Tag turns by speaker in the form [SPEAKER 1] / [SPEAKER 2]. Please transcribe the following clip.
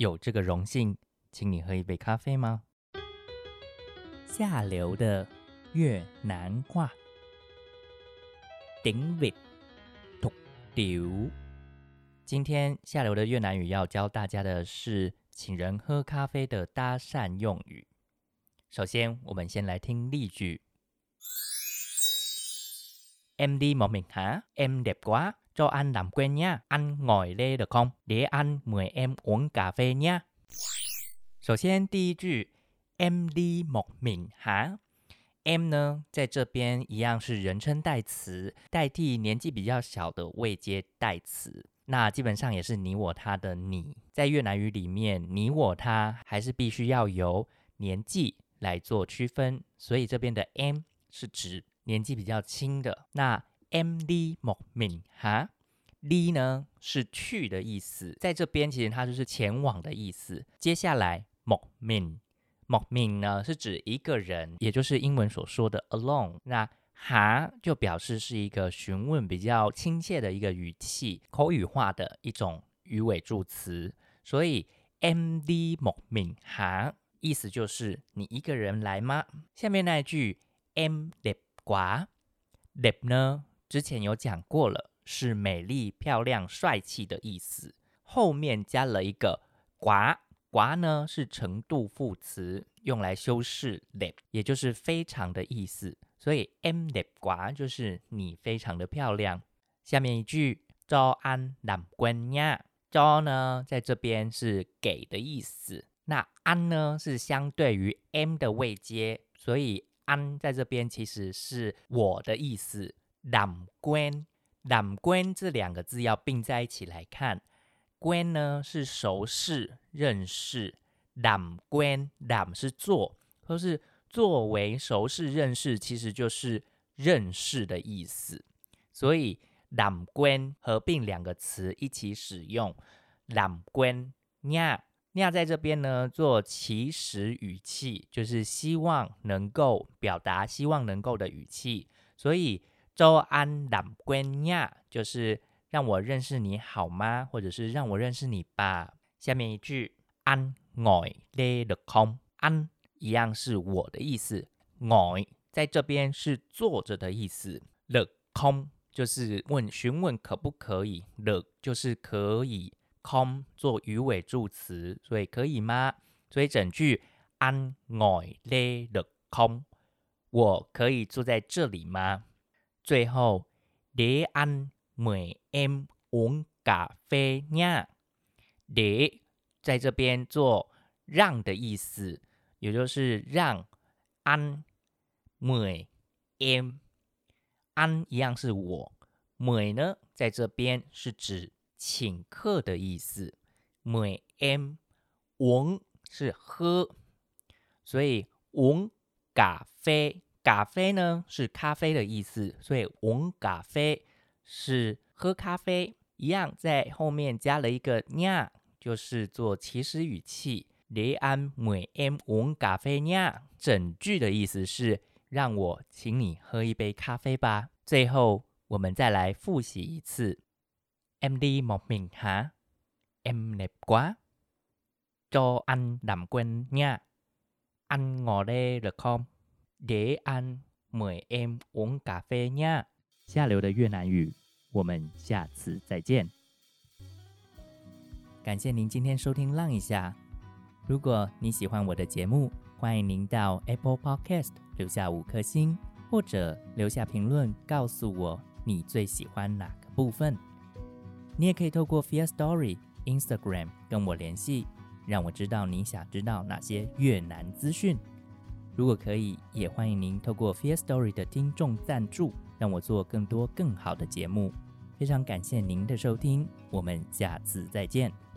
[SPEAKER 1] 有这个荣幸，请你喝一杯咖啡吗？下流的越南话，顶 vị tục tiểu。今天下流的越南语要教大家的是请人喝咖啡的搭讪用语。首先，我们先来听例句：Em đi một mình hả? Em đẹp quá, cho anh làm quen nha. Anh ngồi đây được không? Để anh mời em uống cà phê nha. 首先，第一句，Em đi một mình hả? M 呢，在这边一样是人称代词，代替年纪比较小的未接代词。那基本上也是你我他的你，在越南语里面，你我他还是必须要由年纪来做区分，所以这边的 M 是指年纪比较轻的。那 M D 某敏哈 D 呢是去的意思，在这边其实它就是前往的意思。接下来某敏某敏呢是指一个人，也就是英文所说的 alone。那哈就表示是一个询问比较亲切的一个语气，口语化的一种语尾助词，所以 M D 某敏哈意思就是你一个人来吗？下面那一句 M đẹp quá đẹp 呢，之前有讲过了，是美丽、漂亮、帅气的意思，后面加了一个 quá quá 呢是程度副词，用来修饰 đẹp，也就是非常的意思。所以 em đẹp quá 就是你非常的漂亮。下面一句 cho anh làm quen nha，cho 呢在这边是给的意思，那 anh 呢是相对于 “m” 的位阶，所以 anh 在这边其实是我的意思。làm quen làm quen 这两个字要并在一起来看观呢是熟识、认识，làm quen làm 是做，或是。作为熟识认识，其实就是认识的意思，所以 “lam guan” 合并两个词一起使用，“lam guan nia nia” 在这边呢做祈使语气，就是希望能够表达希望能够的语气，所以周安 lam guan nia 就是让我认识你好吗？或者是让我认识你吧。下面一句安 ngồi le được không？安一样是我的意思，ngồi 在这边是坐着的意思，the 空就是问询问可不可以，the 就是可以，空做鱼尾助词，所以可以吗？所以整句 anh ngồi đây được không？我可以坐在这里吗？最后，để anh mời em uống cà phê nha，để 在这边做让的意思。也就是让安美 m 安一样是我美呢，在这边是指请客的意思。美 m 文是喝，所以文咖啡咖啡呢是咖啡的意思，所以文咖啡是喝咖啡一样，在后面加了一个呀，就是做祈使语气。雷安每 m 五咖啡呀，整句的意思是让我请你喝一杯咖啡吧。最后我们再来复习一次：M D một mình hả? Em đẹp quá. Cho anh làm quen nha. Anh ngồi đây được không? Để anh mời em uống cà phê nha. 下流的越南语，我们下次再见。感谢您今天收听《浪一下》。如果你喜欢我的节目，欢迎您到 Apple Podcast 留下五颗星，或者留下评论告诉我你最喜欢哪个部分。你也可以透过 Fear Story Instagram 跟我联系，让我知道你想知道哪些越南资讯。如果可以，也欢迎您透过 Fear Story 的听众赞助，让我做更多更好的节目。非常感谢您的收听，我们下次再见。